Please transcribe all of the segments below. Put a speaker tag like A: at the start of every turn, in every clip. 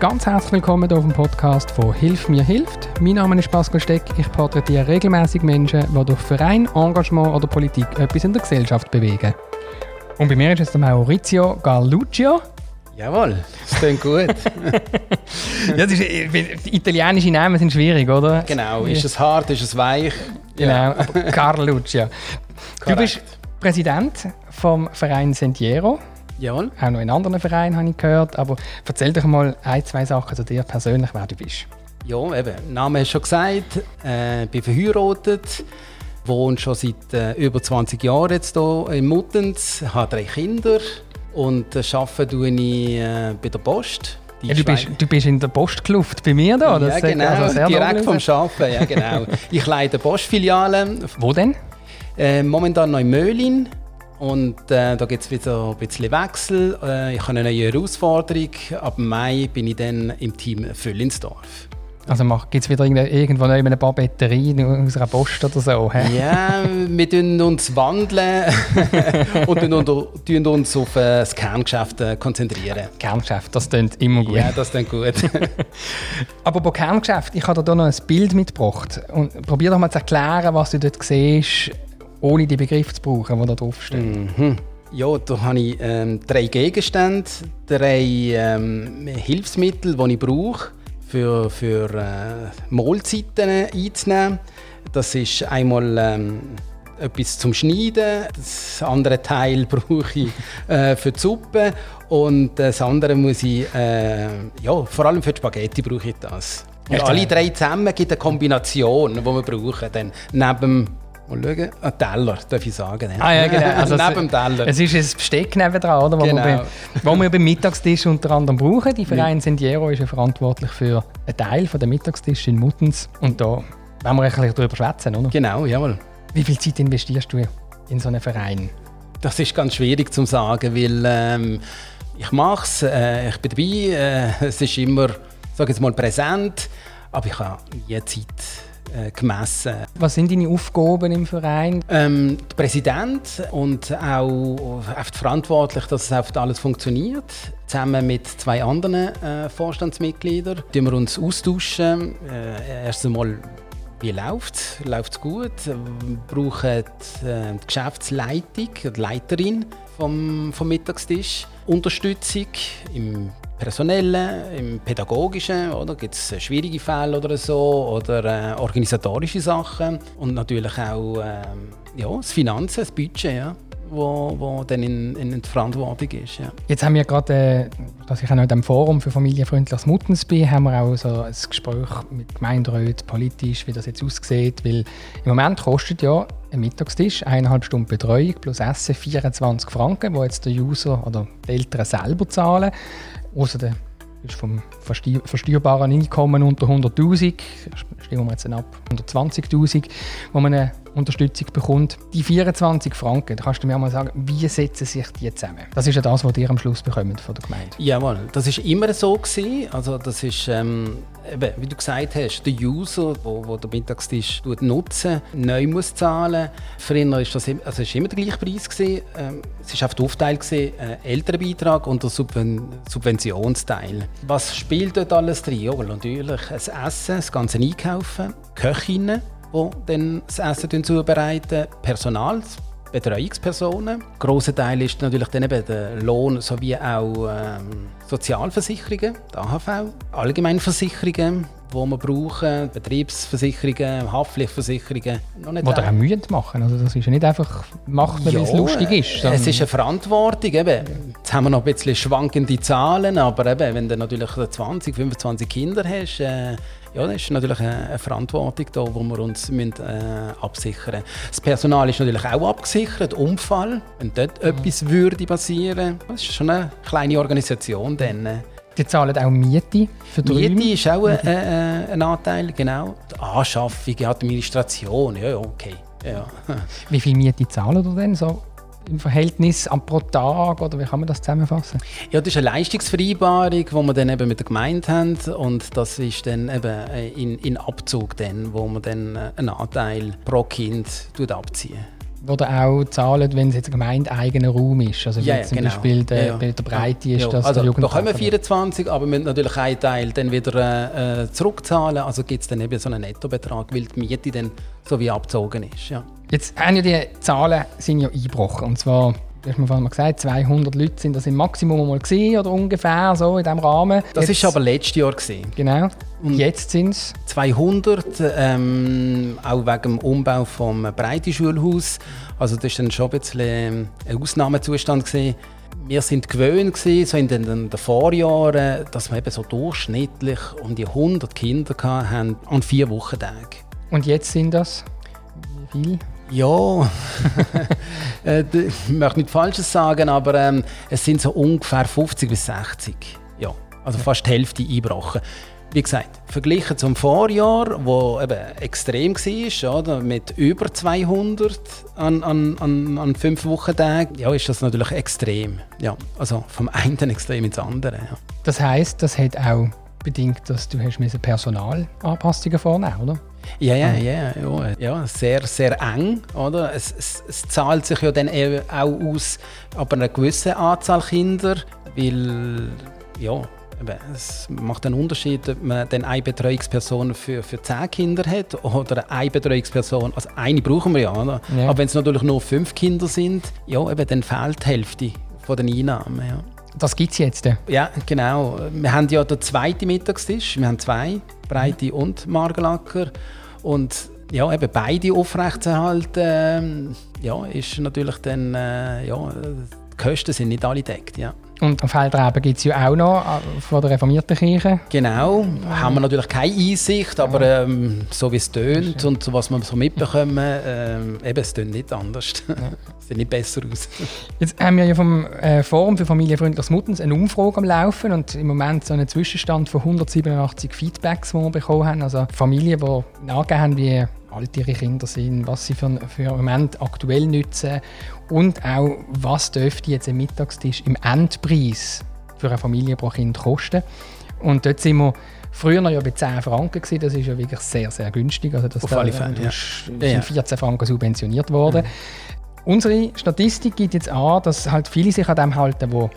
A: Ganz herzlich willkommen auf dem Podcast von Hilf mir hilft. Mein Name ist Pascal Steck. Ich porträtiere regelmäßig Menschen, die durch Verein, Engagement oder Politik etwas in der Gesellschaft bewegen. Und bei mir ist jetzt der Maurizio Galluccio.
B: Jawohl, das klingt gut.
A: ja, ist, die italienischen Namen sind schwierig, oder?
B: Genau, ist es hart, ist es weich?
A: Genau, ja. Carluccio. du bist Präsident vom Verein Sentiero.
B: Jawohl.
A: Auch noch in anderen Vereinen habe ich gehört. Aber erzähl doch mal ein, zwei Sachen zu dir persönlich, wer du bist.
B: Ja, eben. Name hast schon gesagt. Äh, bin verheiratet. Wohne schon seit äh, über 20 Jahren jetzt hier in Muttens. Habe drei Kinder. Und äh, arbeite ich äh, bei der Post.
A: Ja, du, bist, du bist in der Postkluft bei mir da?
B: Das ja, genau. Also direkt vom Arbeiten, ja genau. ich leite Postfiliale.
A: Wo denn?
B: Äh, momentan noch in Möhlin. Und äh, da gibt es wieder ein bisschen Wechsel. Äh, ich habe eine neue Herausforderung. Ab Mai bin ich dann im Team Füllinsdorf.
A: Also gibt es wieder irgendwo noch ein paar Batterien aus einer Post oder so?
B: Ja, wir wandeln uns wandeln und tun uns auf äh, das Kerngeschäft äh, konzentrieren.
A: Kerngeschäft, das klingt immer gut.
B: Ja, das klingt gut.
A: Aber bei Kerngeschäft, ich habe da noch ein Bild mitgebracht. Und probier doch mal zu erklären, was du dort siehst ohne die Begriffe zu brauchen, die da draufstehen?
B: Mhm. Ja, da habe ich ähm, drei Gegenstände, drei ähm, Hilfsmittel, die ich brauche, für, für äh, Mahlzeiten einzunehmen. Das ist einmal ähm, etwas zum Schneiden, das andere Teil brauche ich äh, für die Suppe und das andere muss ich, äh, ja, vor allem für die Spaghetti brauche ich das. Und alle drei zusammen gibt eine Kombination, die wir brauchen, dann neben Mal schauen. Ein Teller, darf ich sagen.
A: Ah, ja, genau. Also neben dem Teller. Es ist ein Besteck nebendran, oder? Wo, genau. wir, wo wir beim Mittagstisch unter anderem brauchen. Die Verein Sendiero ist ja verantwortlich für einen Teil der Mittagstisch in Muttens. Und da wollen wir ein bisschen darüber schwätzen, oder?
B: Genau, jawohl.
A: Wie viel Zeit investierst du in so einen Verein?
B: Das ist ganz schwierig zu sagen, weil ähm, ich mache es, äh, ich bin dabei, äh, es ist immer, sage jetzt mal, präsent, aber ich habe nie Zeit äh, gemessen.
A: Was sind deine Aufgaben im Verein?
B: Ähm, der Präsident und auch verantwortlich, dass es alles funktioniert. Zusammen mit zwei anderen äh, Vorstandsmitgliedern tun wir uns austauschen. Äh, erst einmal wie läuft es? Läuft es gut? Wir brauchen äh, die Geschäftsleitung, die Leiterin vom, vom Mittagstisch Unterstützung im Personellen, im Pädagogischen, oder gibt es schwierige Fälle oder so oder äh, organisatorische Sachen und natürlich auch äh, ja, das Finanzen, das Budget, ja, wo, wo dann in, in Verantwortung ist. Ja.
A: Jetzt haben wir gerade, äh, dass ich auch noch in dem Forum für familienfreundliches Muttens bin, haben wir auch so ein Gespräch mit Gemeinderäten, politisch, wie das jetzt aussieht, weil im Moment kostet ja ein Mittagstisch, eineinhalb Stunden Betreuung plus Essen 24 Franken, wo jetzt der User oder die Eltern selber zahlen. Außerdem ist vom versteuerbaren Einkommen unter 100'000, stimmen wir jetzt ab, 120'000, wo man eine Unterstützung bekommt. Die 24 Franken, da kannst du mir mal sagen, wie setzen sich die zusammen? Das ist ja das, was ihr am Schluss bekommt von der Gemeinde.
B: Jawohl, das ist immer so gewesen. Also das ist, ähm, eben, wie du gesagt hast, der User, der Mittagstisch nutzen, neu muss zahlen. Früher ist das also ist immer der gleiche Preis gewesen. Ähm, es war der Aufteil gewesen, äh, Elternbeitrag und der Subven Subventionsteil. Was spielt dort alles drin? Ja, natürlich das Essen, das ganze Einkaufen, Köchinnen die dann das Essen zubereiten, Personal, Betreuungspersonen. Ein grosser Teil ist natürlich dann eben der Lohn sowie auch ähm, Sozialversicherungen, die AHV, Allgemeinversicherungen, die wir brauchen, Betriebsversicherungen, Haftpflichtversicherungen.
A: Noch nicht Oder auch Mühe machen. Also das ist ja nicht einfach, macht man, ja, weil es lustig ist.
B: Es ist eine Verantwortung. Eben. Jetzt haben wir noch ein bisschen schwankende Zahlen, aber eben, wenn du natürlich 20, 25 Kinder hast, äh, ja, das ist natürlich eine, Verantwortung da, wo wir uns müssen, äh, absichern müssen. Das Personal ist natürlich auch abgesichert, Unfall, wenn dort mhm. etwas würde passieren. Das ist schon eine kleine Organisation dann.
A: Die zahlen auch Miete
B: für die Miete Räume. ist auch ein, äh, ein Anteil, genau. Die Anschaffung, die Administration, ja, okay. Ja.
A: Wie viel Miete zahlen ihr denn so im Verhältnis pro Tag oder wie kann man das zusammenfassen?
B: Ja, das ist eine Leistungsvereinbarung, die wir dann eben mit der Gemeinde haben und das ist dann eben in, in Abzug, dann, wo man dann einen Anteil pro Kind abziehen.
A: Oder auch zahlen, wenn es jetzt ein gemeindeeigener Raum ist. Also
B: ja,
A: zum
B: genau.
A: Beispiel der,
B: ja,
A: bei der Breite ist
B: ja.
A: das
B: also,
A: der.
B: Da kommen 24, aber wir müssen natürlich einen Teil dann wieder äh, zurückzahlen. Also gibt es dann eben so einen Nettobetrag, weil die Miete dann so wie abgezogen ist. Ja.
A: Jetzt haben ja die Zahlen sind ja eingebrochen. Und zwar du hast mir vorhin mal gesagt, 200 Leute sind das im Maximum mal gesehen oder ungefähr so in diesem Rahmen.
B: Das ist aber letztes Jahr gesehen.
A: Genau. Und jetzt sind es
B: 200, ähm, auch wegen dem Umbau vom Breite Schulhaus. Also das war dann schon ein bisschen ein Ausnahmezustand gewesen. Wir sind gewöhnt gewesen, so in den, den, den Vorjahren, dass wir eben so durchschnittlich um die 100 Kinder hatten an vier Wochentagen.
A: Und jetzt sind das wie viel?
B: Ja, äh, ich möchte nichts Falsches sagen, aber ähm, es sind so ungefähr 50 bis 60. Ja, also fast die Hälfte eingebrochen. Wie gesagt, verglichen zum Vorjahr, wo eben extrem war, oder, mit über 200 an, an, an, an fünf Wochentagen, ja, ist das natürlich extrem. Ja, also vom einen Extrem ins andere. Ja.
A: Das heißt, das hat auch bedingt, dass du hast Personalanpassungen vornehmen oder?
B: Ja, ja, ja, ja, ja, sehr, sehr eng, oder? Es, es, es zahlt sich ja dann auch aus, aber eine gewisse Anzahl Kinder, weil, ja, es macht einen Unterschied, ob man dann eine Betreuungsperson für, für zehn Kinder hat oder eine Betreuungsperson, also eine brauchen wir ja, oder? ja. aber wenn es natürlich nur fünf Kinder sind, ja, eben, dann fehlt die Hälfte von den Einnahmen, ja.
A: Das gibt es jetzt?
B: Ja, genau. Wir haben ja den zweiten Mittagstisch. Wir haben zwei, Breite und Margelacker. Und ja, eben beide aufrechtzuerhalten, ja, ist natürlich dann, äh, ja, die Kosten sind nicht alle deckt, ja.
A: Und auf Feldreben gibt es ja auch noch äh, von der reformierten Kirche.
B: Genau, haben wir natürlich keine Einsicht, aber ja. ähm, so wie es tönt und so, was wir so mitbekommen, ähm, eben, es tönt nicht anders. Ja. es sieht nicht besser aus.
A: Jetzt haben wir ja vom äh, Forum für familienfreundliches Muttens eine Umfrage am Laufen und im Moment so einen Zwischenstand von 187 Feedbacks, die wir bekommen haben. Also Familien, die nachgegeben haben, wie alt ihre Kinder sind, was sie für, für einen Moment aktuell nutzen und auch, was dürfte jetzt ein Mittagstisch im Endpreis für eine Familie pro Kind kosten. Und dort sind wir früher noch ja bei 10 Franken gewesen. das ist ja wirklich sehr, sehr günstig. Also das
B: Auf alle Fälle,
A: ja. sind 14 Franken subventioniert worden. Mhm. Unsere Statistik gibt jetzt an, dass halt viele sich an dem halten, wo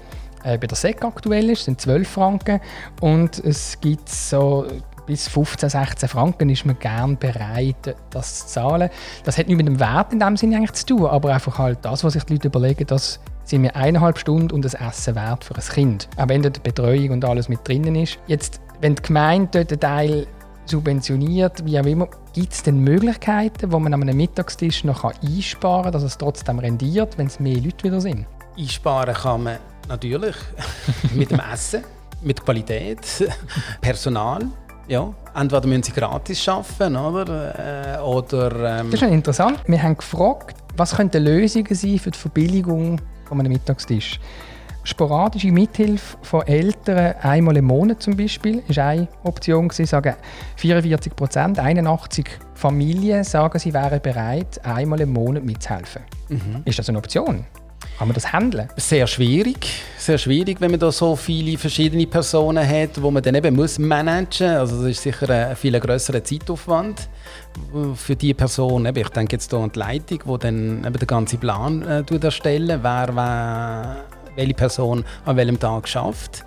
A: äh, bei der SEC aktuell ist, sind 12 Franken und es gibt so bis 15, 16 Franken ist man gern bereit, das zu zahlen. Das hat nicht mit dem Wert in dem Sinne eigentlich zu tun, aber einfach halt das, was sich die Leute überlegen, das sind mir eineinhalb Stunden und das Essen wert für ein Kind. Auch wenn dort die Betreuung und alles mit drinnen ist. Jetzt, wenn die Gemeinde dort einen Teil subventioniert, wie auch immer, gibt es denn Möglichkeiten, wo man an einem Mittagstisch noch einsparen kann, dass es trotzdem rendiert, wenn es mehr Leute wieder sind?
B: Einsparen kann man natürlich mit dem Essen, mit Qualität, Personal. Ja, entweder müssen sie gratis arbeiten oder, äh, oder
A: ähm Das ist schon interessant. Wir haben gefragt, was könnten Lösungen sein für die Verbilligung von einem Mittagstisch. Sporadische Mithilfe von Eltern einmal im Monat zum Beispiel ist eine Option gewesen, sagen 44 Prozent, 81 Familien sagen, sie wären bereit, einmal im Monat mitzuhelfen. Mhm. Ist das eine Option? Kann man das handeln?
B: Sehr schwierig. Sehr schwierig, wenn man da so viele verschiedene Personen hat, wo man dann eben muss managen muss. Also das ist sicher ein viel grösserer Zeitaufwand für die Person. Ich denke jetzt hier an die Leitung, die dann eben den ganzen Plan äh, erstellen, wer, wer welche Person an welchem Tag schafft.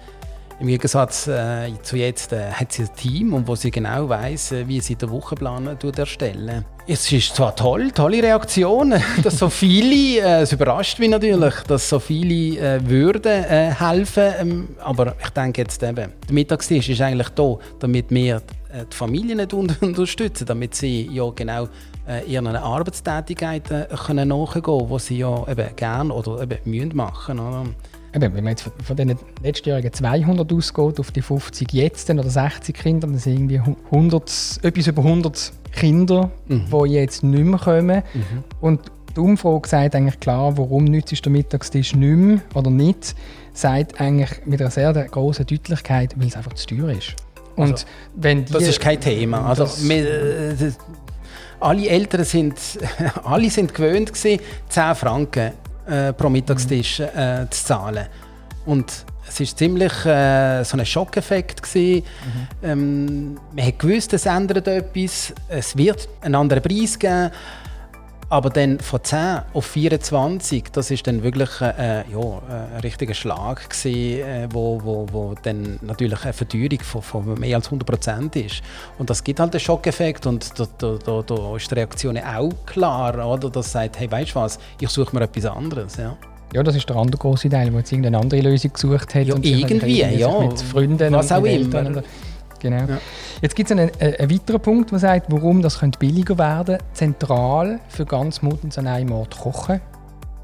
B: Im Gegensatz äh, zu jetzt äh, hat sie ein Team, und wo sie genau weiß, äh, wie sie den Wochenplan äh, erstellen. Es ist zwar toll, tolle Reaktion, dass so viele, äh, es überrascht mich natürlich, dass so viele äh, würden äh, helfen, ähm, aber ich denke jetzt eben, der Mittagstisch ist eigentlich da, damit wir äh, die Familien nicht unterstützen, damit sie ja genau äh, ihren Arbeitstätigkeiten können nachgehen können, die sie ja eben gerne oder eben machen müssen
A: eben, wenn man jetzt von den letztjährigen 200 ausgeht auf die 50 jetzt oder 60 Kinder, dann sind irgendwie 100, etwas über 100 Kinder, mhm. die jetzt nicht mehr kommen. Mhm. Und die Umfrage sagt eigentlich klar, warum nützt der Mittagstisch nicht mehr oder nicht, sagt eigentlich mit einer sehr großen Deutlichkeit, weil es einfach zu teuer ist.
B: Und also, wenn die, das ist kein Thema. Also, wir, äh, alle Eltern sind, alle sind gewöhnt gewesen, 10 Franken äh, pro Mittagstisch äh, zu zahlen. Und es war ziemlich äh, so ein Schockeffekt. Gewesen. Mhm. Ähm, man hat gewusst, es ändert etwas, es wird einen anderen Preis geben. Aber dann von 10 auf 24, das ist dann wirklich äh, ja, ein richtiger Schlag gewesen, äh, wo, wo, wo dann natürlich eine Verteuerung von, von mehr als 100 Prozent ist. Und das gibt halt einen Schockeffekt und da, da, da, da ist die Reaktion auch klar, oder? dass sagt, hey, weißt du was, ich suche mir etwas anderes. Ja.
A: Ja, das ist der andere große Teil, der jetzt irgendeine andere Lösung gesucht hat.
B: Ja, und irgendwie, ja.
A: Mit Freunden
B: Was auch immer.
A: Genau. Ja. Jetzt gibt es einen, äh, einen, weiteren Punkt, der sagt, warum das könnte billiger werden Zentral für ganz Mutens an einem Ort kochen.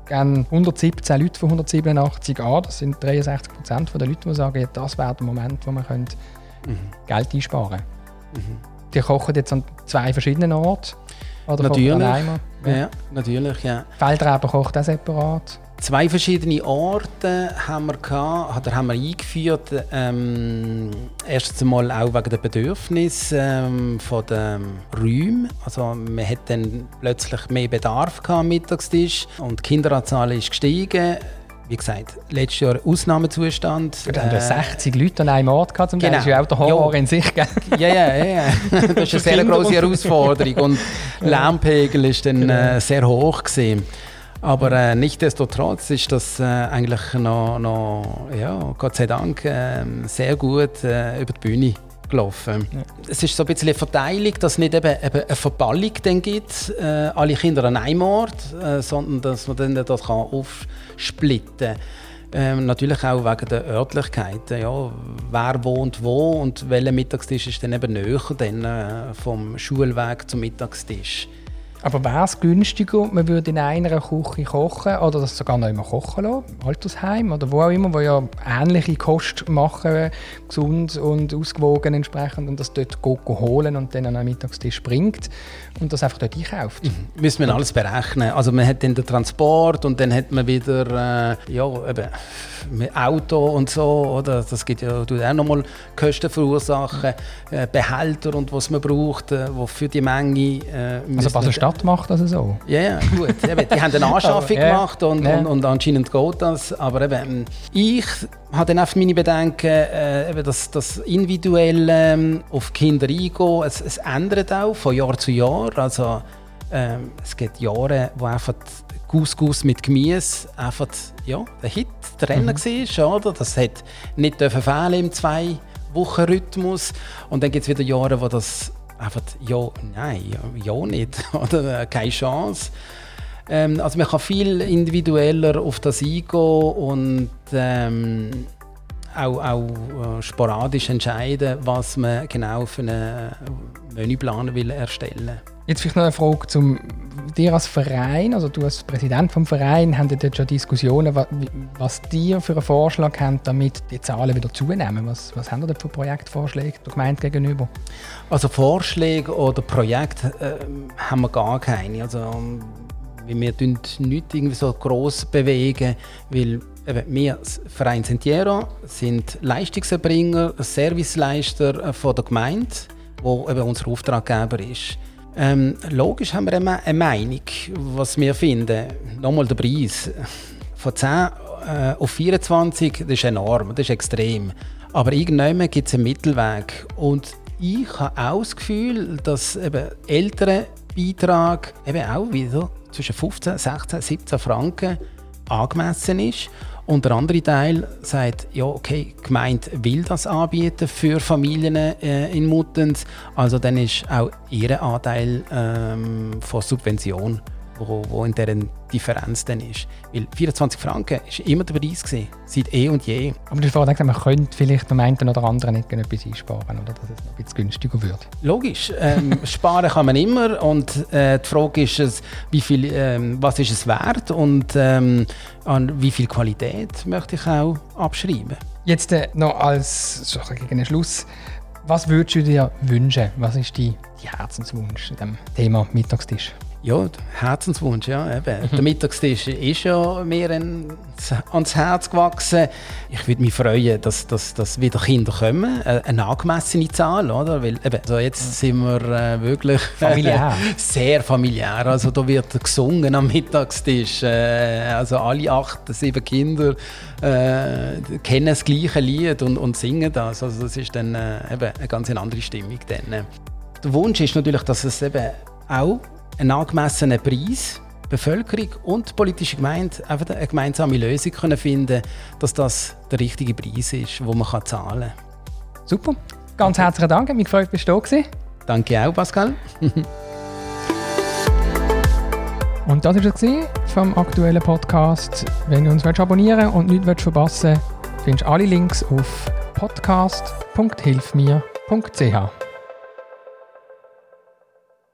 A: Gehen 117 Leute von 187 an. Das sind 63 Prozent der Leute, die sagen, das wäre der Moment, wo man mhm. Geld einsparen könnte. Mhm. Die kochen jetzt an zwei verschiedenen Orten.
B: Oder natürlich. Ja. ja. natürlich, ja.
A: Feldreber kocht auch separat.
B: Zwei verschiedene Orte haben wir, gehabt, oder haben wir eingeführt. Ähm, erstens einmal auch wegen der Bedürfnisse ähm, von den Räumen. Also man hat dann plötzlich mehr Bedarf am Mittagstisch und die Kinderanzahl ist gestiegen wie gesagt, letztes Jahr Ausnahmezustand.
A: Wir haben äh, 60 Leute an einem Ort gehabt, zum genau. Das ist ja auch der Horror jo. in sich. Gell?
B: Ja, ja, ja. Das ist eine sehr große Herausforderung und Lärmpegel ist dann genau. äh, sehr hoch gewesen. Aber äh, nichtsdestotrotz ist das äh, eigentlich noch, noch, ja, Gott sei Dank, äh, sehr gut äh, über die Bühne gelaufen. Ja. Es ist so ein bisschen eine Verteilung, dass es nicht eben, eben eine Verballung dann gibt, äh, alle Kinder an einem Ort, äh, sondern dass man dann das kann aufsplitten kann. Ähm, natürlich auch wegen der Örtlichkeiten. Ja. Wer wohnt wo und welcher Mittagstisch ist dann eben näher dann, äh, vom Schulweg zum Mittagstisch.
A: Aber wäre es günstiger, man würde in einer Küche kochen oder das sogar noch immer kochen lassen, Altersheim oder wo auch immer, wo ja ähnliche Kosten machen, gesund und ausgewogen entsprechend und das dort holen und dann an einen Mittagstisch bringt und das einfach dort einkauft. Mhm.
B: Müssen wir alles berechnen. Also man hat dann den Transport und dann hat man wieder äh, ja, eben, Auto und so, oder? Das gibt ja tut auch nochmal Kosten verursachen, äh, Behälter und was man braucht, äh, wo für die Menge.
A: Äh, also Basel-Stadt macht das so?
B: Ja, ja gut. eben, die haben eine Anschaffung aber, gemacht und, ja. und, und, anscheinend geht das. Aber eben, ich habe dann einfach meine Bedenken, äh, eben das, das individuell ähm, auf Kinder eingehen, es, es ändert auch von Jahr zu Jahr. Also, ähm, es gibt Jahre, wo einfach Couscous mit Gemüse einfach ja, der Hit, der Renner mhm. war. Oder? Das hat nicht fehlen im zwei Wochen Rhythmus. Und dann gibt es wieder Jahre, wo das einfach ja, nein, ja, ja nicht oder keine Chance. Ähm, also man kann viel individueller auf das eingehen und ähm, auch, auch äh, sporadisch entscheiden, was man genau für einen Menüplan will erstellen will.
A: Jetzt vielleicht noch eine Frage zum dir als Verein, also du als Präsident vom Verein, haben dort schon Diskussionen, was, was dir für einen Vorschlag haben, damit die Zahlen wieder zunehmen? Was, was haben ihr für Projektvorschläge der Gemeinde gegenüber?
B: Also Vorschläge oder Projekte äh, haben wir gar keine. Also wir nicht irgendwie so gross bewegen, weil eben, wir Verein Sentiero sind Leistungserbringer, Serviceleister äh, von der Gemeinde, wo eben unser Auftraggeber ist. Ähm, logisch haben wir eine Meinung, was wir finden. Nochmal der Preis. Von 10 äh, auf 24, das ist enorm, das ist extrem. Aber irgendwann gibt es einen Mittelweg. Und ich habe auch das Gefühl, dass eben ältere Beitrag eben auch wieder zwischen 15, 16, 17 Franken angemessen ist. Und der andere Teil sagt, ja, okay, die Gemeinde will das anbieten für Familien äh, in Muttens. Also dann ist auch ihr Anteil ähm, von Subvention wo, wo in dieser Differenz dann ist. Weil 24 Franken war immer der Preis, gewesen, seit eh und je.
A: Aber du hast vorhin gesagt, man könnte vielleicht am einen oder anderen etwas einsparen, oder dass es noch ein bisschen günstiger wird.
B: Logisch, ähm, sparen kann man immer und äh, die Frage ist, es, wie viel, ähm, was ist es wert und ähm, an wie viel Qualität möchte ich auch abschreiben.
A: Jetzt äh, noch als so gegen Schluss, was würdest du dir wünschen? Was ist dein Herzenswunsch in dem Thema Mittagstisch?
B: Ja, Herzenswunsch, ja. Eben. Mhm. Der Mittagstisch ist ja mir ans Herz gewachsen. Ich würde mich freuen, dass, dass, dass wieder Kinder kommen. Eine angemessene Zahl, oder? Weil eben, also jetzt sind wir äh, wirklich
A: familiär.
B: sehr familiär. Also da wird gesungen am Mittagstisch. Äh, also alle acht, sieben Kinder äh, kennen das gleiche Lied und, und singen das. Also das ist dann äh, eben eine ganz andere Stimmung. Dann. Der Wunsch ist natürlich, dass es eben auch einen angemessenen Preis Bevölkerung und die politische Gemeinde einfach eine gemeinsame Lösung können finden dass das der richtige Preis ist, den man zahlen kann.
A: Super. Ganz herzlichen Dank. Mich gefreut, dass du da.
B: Danke auch, Pascal.
A: und das war es vom aktuellen Podcast. Wenn du uns abonnieren und nichts verpassen willst, findest du alle Links auf podcast.hilfmir.ch.